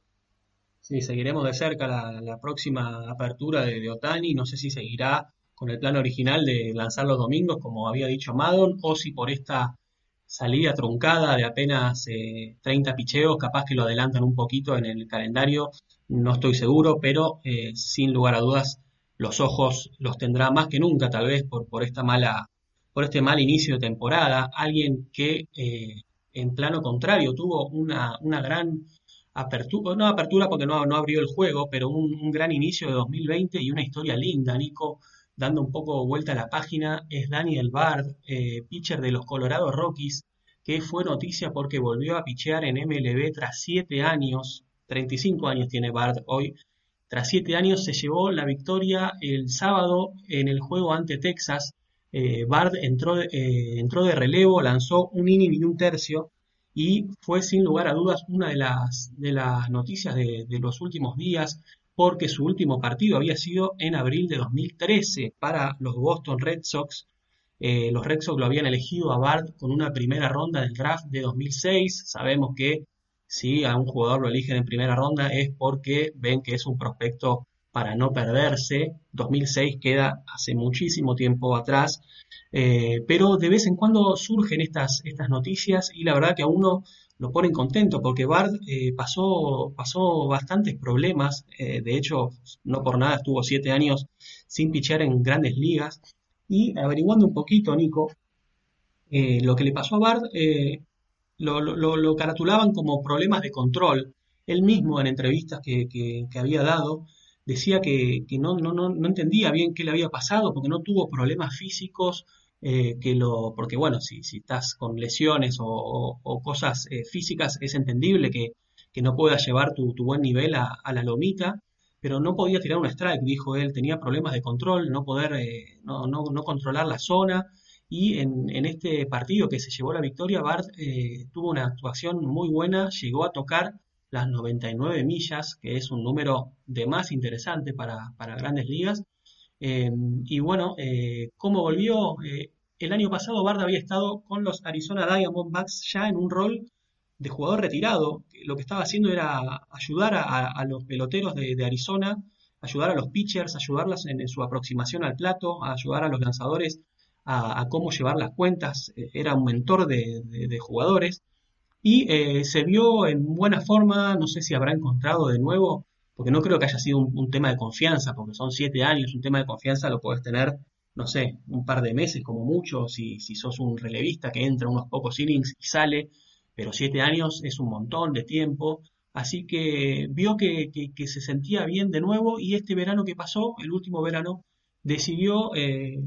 Sí, seguiremos de cerca la, próxima apertura de, Otani. No sé si seguirá con el plan original de lanzar los domingos, como había dicho Madon, o si por esta salida truncada de apenas 30 eh, picheos, capaz que lo adelantan un poquito en el calendario. No estoy seguro, pero eh, sin lugar a dudas los ojos los tendrá más que nunca, tal vez por, por esta mala, por este mal inicio de temporada. Alguien que eh, en plano contrario tuvo una, una gran apertura, no apertura porque no, no abrió el juego, pero un, gran inicio de 2020 y una historia linda, Nico, dando un poco vuelta a la página, es Daniel Bard, eh, pitcher de los Colorado Rockies, que fue noticia porque volvió a pichear en MLB tras 7 años, 35 años tiene Bart hoy, tras 7 años se llevó la victoria el sábado en el juego ante Texas. Eh, Bard entró, eh, entró de relevo, lanzó un inning y un tercio y fue sin lugar a dudas una de las, de las noticias de, de los últimos días porque su último partido había sido en abril de 2013 para los Boston Red Sox. Eh, los Red Sox lo habían elegido a Bard con una primera ronda del draft de 2006. Sabemos que si a un jugador lo eligen en primera ronda es porque ven que es un prospecto para no perderse. 2006 queda hace muchísimo tiempo atrás, eh, pero de vez en cuando surgen estas, estas noticias y la verdad que a uno lo ponen contento porque Bard eh, pasó, pasó bastantes problemas. Eh, de hecho, no por nada estuvo siete años sin pichar en grandes ligas. Y averiguando un poquito, Nico, lo que le pasó a Bard lo, lo, lo, caratulaban como problemas de control. Él mismo en entrevistas que, había dado decía que, no, no, no, entendía bien qué le había pasado porque no tuvo problemas físicos, eh, que lo, porque bueno, si, si estás con lesiones o, cosas eh, físicas es entendible que, no puedas llevar tu, buen nivel a, a, la lomita, pero no podía tirar un strike, dijo él, tenía problemas de control, no poder, eh, no, no, no, controlar la zona. Y en, este partido que se llevó la victoria, Bart eh, tuvo una actuación muy buena, llegó a tocar las 99 millas, que es un número de más interesante para, para grandes ligas. Eh, y bueno, eh, ¿cómo volvió? Eh, el año pasado Bard había estado con los Arizona Diamondbacks ya en un rol de jugador retirado. Lo que estaba haciendo era ayudar a, los peloteros de, de, Arizona, ayudar a los pitchers, ayudarlas en, en, su aproximación al plato, ayudar a los lanzadores a, cómo llevar las cuentas. Era un mentor de, jugadores y eh, se vio en buena forma, no sé si habrá encontrado de nuevo, porque no creo que haya sido un, tema de confianza, porque son siete años, un tema de confianza lo puedes tener, no sé, un par de meses como mucho, si, si sos un relevista que entra unos pocos innings y sale, pero siete años es un montón de tiempo, así que vio que, que, que se sentía bien de nuevo y este verano que pasó, el último verano, decidió eh,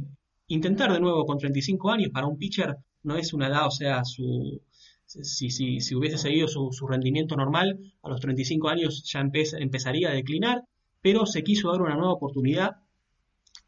intentar de nuevo con 35 años, para un pitcher no es una edad, o sea, su si, si, si hubiese seguido su, rendimiento normal, a los 35 años ya empezaría a declinar, pero se quiso dar una nueva oportunidad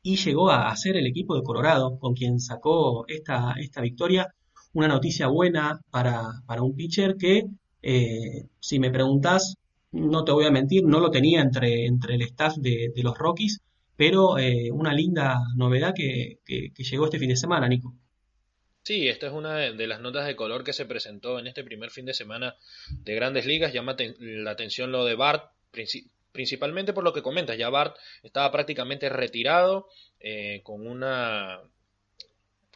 y llegó a, ser el equipo de Colorado con quien sacó esta, esta victoria. Una noticia buena para, un pitcher que, eh, si me preguntas, no te voy a mentir, no lo tenía entre, entre el staff de los Rockies, pero eh, una linda novedad que, llegó este fin de semana, Nico. Sí, esta es una de, las notas de color que se presentó en este primer fin de semana de grandes ligas. Llama la atención lo de Bart, principalmente por lo que comentas. Ya Bart estaba prácticamente retirado eh, con una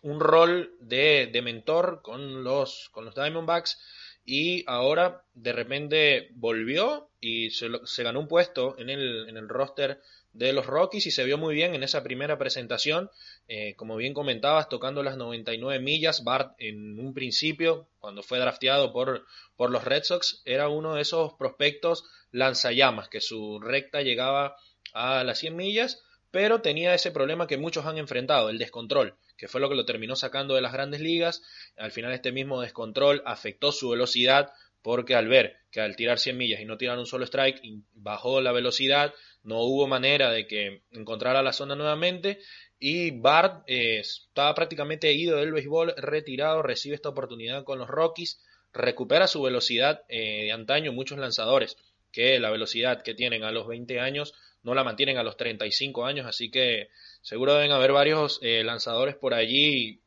un rol de, de, mentor con los, con los Diamondbacks y ahora de repente volvió y se, se ganó un puesto en el, en el roster de los Rockies y se vio muy bien en esa primera presentación. Eh, como bien comentabas, tocando las 99 millas, Bart en un principio, cuando fue drafteado por, por los Red Sox, era uno de esos prospectos lanzallamas, que su recta llegaba a las 100 millas, pero tenía ese problema que muchos han enfrentado, el descontrol, que fue lo que lo terminó sacando de las grandes ligas. Al final este mismo descontrol afectó su velocidad, porque al ver que al tirar 100 millas y no tirar un solo strike, bajó la velocidad, no hubo manera de que encontrara la zona nuevamente y Bart eh, estaba prácticamente ido del béisbol, retirado, recibe esta oportunidad con los Rockies, recupera su velocidad eh, de antaño, muchos lanzadores que la velocidad que tienen a los 20 años no la mantienen a los 35 años, así que seguro deben haber varios eh, lanzadores por allí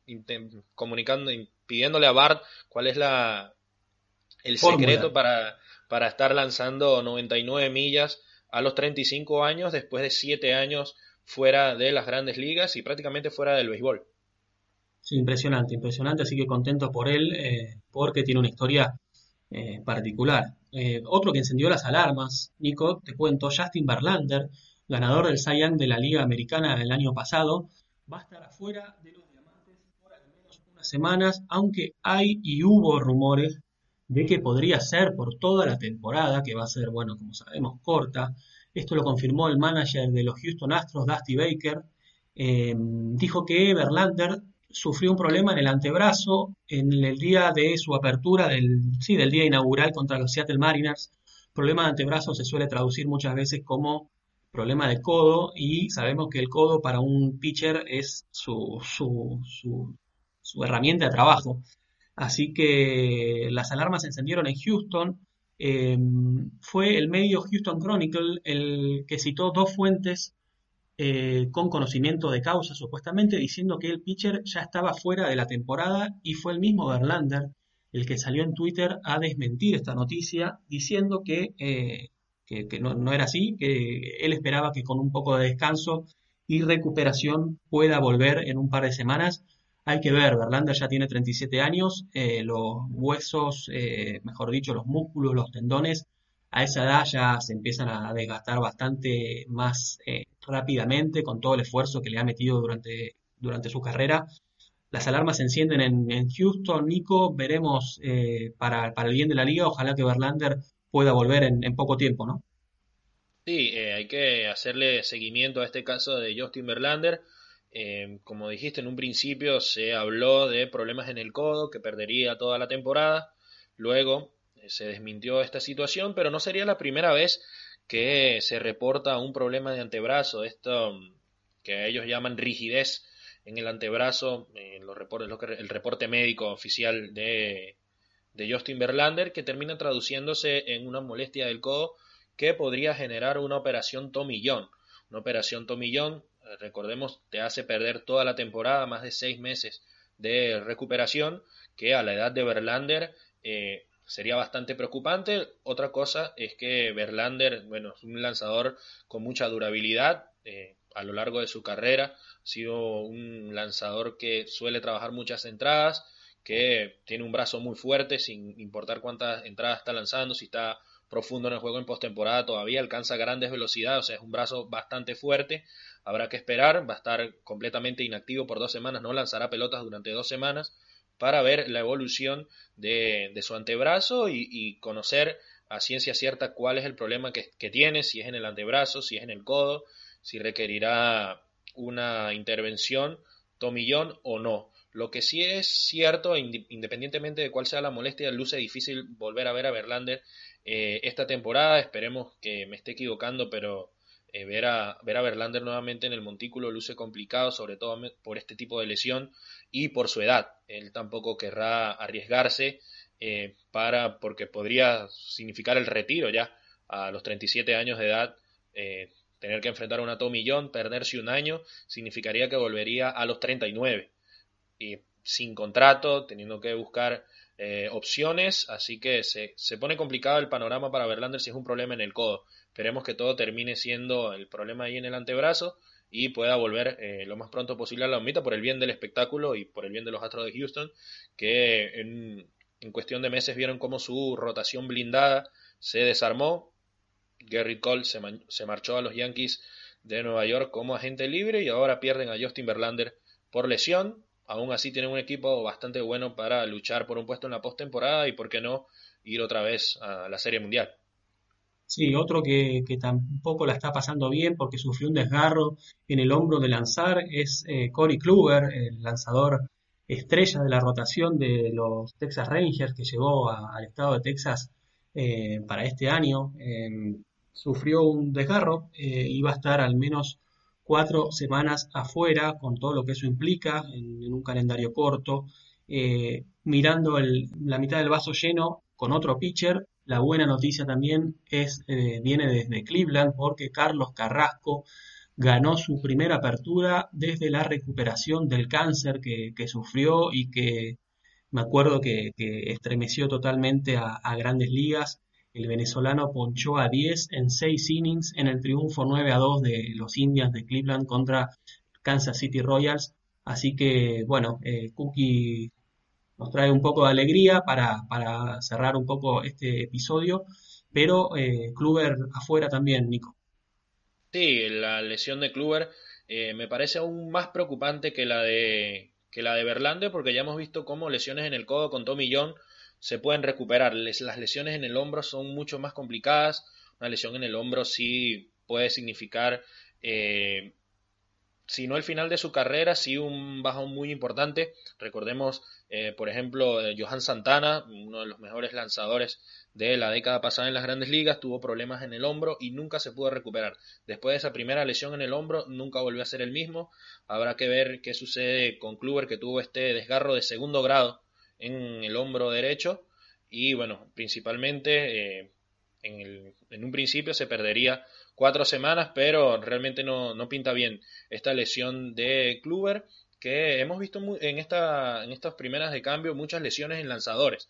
comunicando, pidiéndole a Bart cuál es la el secreto para, para estar lanzando 99 millas a los 35 años, después de 7 años fuera de las grandes ligas y prácticamente fuera del béisbol. Sí, impresionante, impresionante, así que contento por él, eh, porque tiene una historia eh, particular. Eh, otro que encendió las alarmas, Nico, te cuento, Justin Verlander, ganador del Cy de la Liga Americana el año pasado, va a estar afuera de los diamantes por al menos unas semanas, aunque hay y hubo rumores de que podría ser por toda la temporada, que va a ser, bueno, como sabemos, corta. Esto lo confirmó el manager de los Houston Astros, Dusty Baker. Eh, dijo que Verlander sufrió un problema en el antebrazo en el día de su apertura del, sí, del día inaugural contra los Seattle Mariners. Problema de antebrazo se suele traducir muchas veces como problema de codo y sabemos que el codo para un pitcher es su, su, su herramienta de trabajo. Así que las alarmas se encendieron en Houston. Eh, fue el medio Houston Chronicle el que citó dos fuentes eh, con conocimiento de causa, supuestamente, diciendo que el pitcher ya estaba fuera de la temporada y fue el mismo Verlander el que salió en Twitter a desmentir esta noticia, diciendo que, eh, que, no, no, era así, que él esperaba que con un poco de descanso y recuperación pueda volver en un par de semanas. Hay que ver, Verlander ya tiene 37 años, eh, los huesos, mejor dicho, los músculos, los tendones, a esa edad ya se empiezan a desgastar bastante más rápidamente con todo el esfuerzo que le ha metido durante, durante su carrera. Las alarmas se encienden en, Houston, Nico, veremos eh, para, para, el bien de la liga, ojalá que Verlander pueda volver en, poco tiempo, ¿no? Sí, eh, hay que hacerle seguimiento a este caso de Justin Verlander. Eh, como dijiste en un principio, se habló de problemas en el codo, que perdería toda la temporada. Luego se desmintió esta situación, pero no sería la primera vez que se reporta un problema de antebrazo, esto mm, que ellos llaman rigidez en el antebrazo, en los reportes, el reporte médico oficial de, de Justin Verlander, que termina traduciéndose en una molestia del codo que podría generar una operación tomillón. Una operación tomillón, eh, recordemos, te hace perder toda la temporada, más de seis meses de recuperación, que a la edad de Verlander eh, sería bastante preocupante. Otra cosa es que Verlander, bueno, es un lanzador con mucha durabilidad eh, a lo largo de su carrera. Ha sido un lanzador que suele trabajar muchas entradas, que tiene un brazo muy fuerte, sin importar cuántas entradas está lanzando, si está profundo en el juego en postemporada todavía alcanza grandes velocidades, o sea, es un brazo bastante fuerte. Habrá que esperar, va a estar completamente inactivo por dos semanas, no lanzará pelotas durante dos semanas para ver la evolución de, su antebrazo y, conocer a ciencia cierta cuál es el problema que, tiene, si es en el antebrazo, si es en el codo, si requerirá una intervención tomillón o no. Lo que sí es cierto, independientemente de cuál sea la molestia, luce difícil volver a ver a Verlander eh, esta temporada. Esperemos que me esté equivocando, pero eh, ver, a, ver a Verlander nuevamente en el montículo luce complicado, sobre todo por este tipo de lesión y por su edad. Él tampoco querrá arriesgarse eh, para, porque podría significar el retiro ya a los 37 años de edad. Eh, tener que enfrentar a una tomillón, perderse un año, significaría que volvería a los 39. Y sin contrato, teniendo que buscar opciones, así que se, se, pone complicado el panorama para Verlander si es un problema en el codo. Esperemos que todo termine siendo el problema ahí en el antebrazo y pueda volver eh, lo más pronto posible a la omita por el bien del espectáculo y por el bien de los Astros de Houston, que en, cuestión de meses vieron cómo su rotación blindada se desarmó. Gary Cole se, se marchó a los Yankees de Nueva York como agente libre y ahora pierden a Justin Verlander por lesión. Aún así tienen un equipo bastante bueno para luchar por un puesto en la postemporada y, por qué no, ir otra vez a la Serie Mundial. Sí, otro que, tampoco la está pasando bien porque sufrió un desgarro en el hombro de lanzar es eh, Corey Kluber, el lanzador estrella de la rotación de los Texas Rangers que llegó al estado de Texas eh, para este año. Em, sufrió un desgarro, eh, iba a estar al menos cuatro semanas afuera con todo lo que eso implica en, un calendario corto. mirando la mitad del vaso lleno con otro pitcher la buena noticia también es, eh, viene desde Cleveland porque Carlos Carrasco ganó su primera apertura desde la recuperación del cáncer que, sufrió y que me acuerdo que, estremeció totalmente a, grandes ligas. El venezolano ponchó a 10 en 6 innings en el triunfo 9 a 2 de los Indians de Cleveland contra Kansas City Royals. Así que, bueno, eh, Cookie nos trae un poco de alegría para, para cerrar un poco este episodio, pero eh, Kluber afuera también, Nico. Sí, la lesión de Kluber eh, me parece aún más preocupante que la de que la de Verlander, porque ya hemos visto cómo lesiones en el codo con Tommy John se pueden recuperar. las lesiones en el hombro son mucho más complicadas. Una lesión en el hombro sí puede significar eh, si no el final de su carrera, sí un bajón muy importante. Recordemos, eh, por ejemplo, eh, Johan Santana, uno de los mejores lanzadores de la década pasada en las grandes ligas, tuvo problemas en el hombro y nunca se pudo recuperar. Después de esa primera lesión en el hombro, nunca volvió a ser el mismo. Habrá que ver qué sucede con Kluber, que tuvo este desgarro de segundo grado en el hombro derecho. Y bueno, principalmente eh, en, un principio se perdería cuatro semanas, pero realmente no, no pinta bien esta lesión de Kluber que hemos visto en, esta, en estas primeras de cambio muchas lesiones en lanzadores.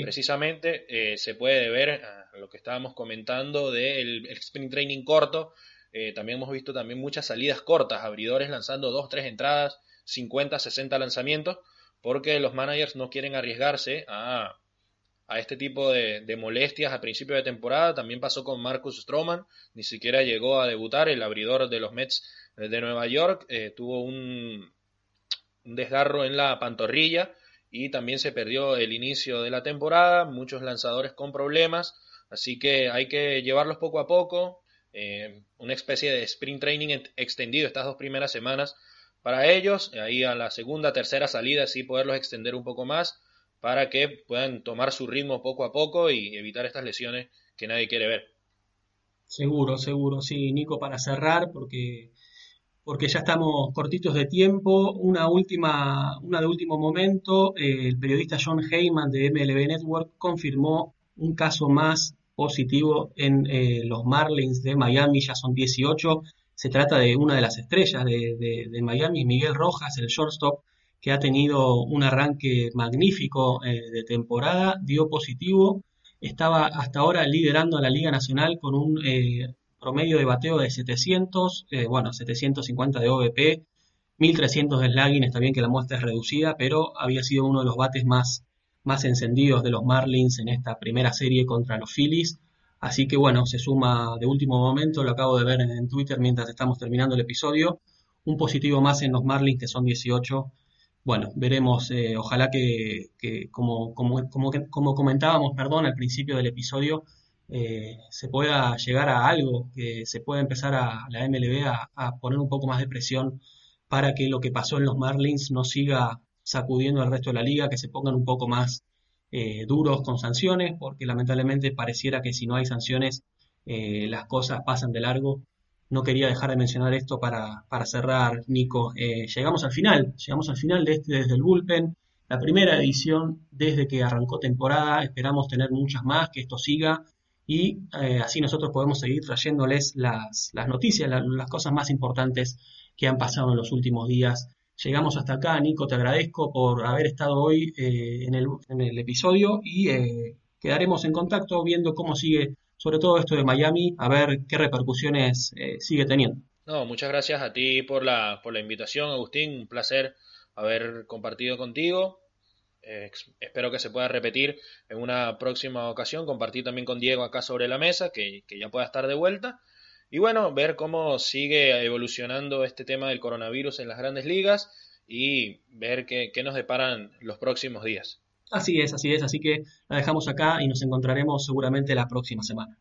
Precisamente eh, se puede ver a lo que estábamos comentando del sprint training corto. Eh, también hemos visto también muchas salidas cortas, abridores lanzando dos, tres entradas, 50, 60 lanzamientos, porque los managers no quieren arriesgarse a, a este tipo de, molestias a principio de temporada. También pasó con Marcus Stroman, ni siquiera llegó a debutar. El abridor de los Mets de Nueva York eh, tuvo un, desgarro en la pantorrilla y también se perdió el inicio de la temporada, muchos lanzadores con problemas, así que hay que llevarlos poco a poco, eh, una especie de sprint training extendido estas dos primeras semanas para ellos, ahí a la segunda, tercera salida sí poderlos extender un poco más para que puedan tomar su ritmo poco a poco y evitar estas lesiones que nadie quiere ver. Seguro, seguro, sí, Nico, para cerrar, porque porque ya estamos cortitos de tiempo. Una última, una de último momento, el periodista John Heyman de MLB Network confirmó un caso más positivo en eh, los Marlins de Miami, ya son 18. Se trata de una de las estrellas de, Miami, Miguel Rojas, el shortstop, que ha tenido un arranque magnífico eh, de temporada, dio positivo, estaba hasta ahora liderando a la Liga Nacional con un promedio de bateo de 700, eh, bueno, 750 de OVP, 1300 de slugging, está bien que la muestra es reducida, pero había sido uno de los bates más, más encendidos de los Marlins en esta primera serie contra los Phillies. Así que bueno, se suma de último momento, lo acabo de ver en, Twitter mientras estamos terminando el episodio, un positivo más en los Marlins que son 18. Bueno, veremos, eh, ojalá que, como, como, como, como comentábamos, perdón, al principio del episodio, eh, se pueda llegar a algo, que se pueda empezar a la MLB a, poner un poco más de presión para que lo que pasó en los Marlins no siga sacudiendo al resto de la liga, que se pongan un poco más eh, duros con sanciones, porque lamentablemente pareciera que si no hay sanciones las cosas pasan de largo. No quería dejar de mencionar esto para, para cerrar, Nico. llegamos al final, llegamos al final de este desde el bullpen. La primera edición desde que arrancó temporada, esperamos tener muchas más, que esto siga y eh, así nosotros podemos seguir trayéndoles las, las noticias, las cosas más importantes que han pasado en los últimos días. Llegamos hasta acá, Nico, te agradezco por haber estado hoy eh, en, el, en, el, episodio y eh, quedaremos en contacto viendo cómo sigue, sobre todo esto de Miami, a ver qué repercusiones sigue teniendo. No, muchas gracias a ti por la, por la invitación, Agustín. Un placer haber compartido contigo espero que se pueda repetir en una próxima ocasión, compartir también con Diego acá sobre la mesa, que, ya pueda estar de vuelta. Y bueno, ver cómo sigue evolucionando este tema del coronavirus en las grandes ligas y ver qué, qué nos deparan los próximos días. Así es, así es. Así que la dejamos acá y nos encontraremos seguramente la próxima semana.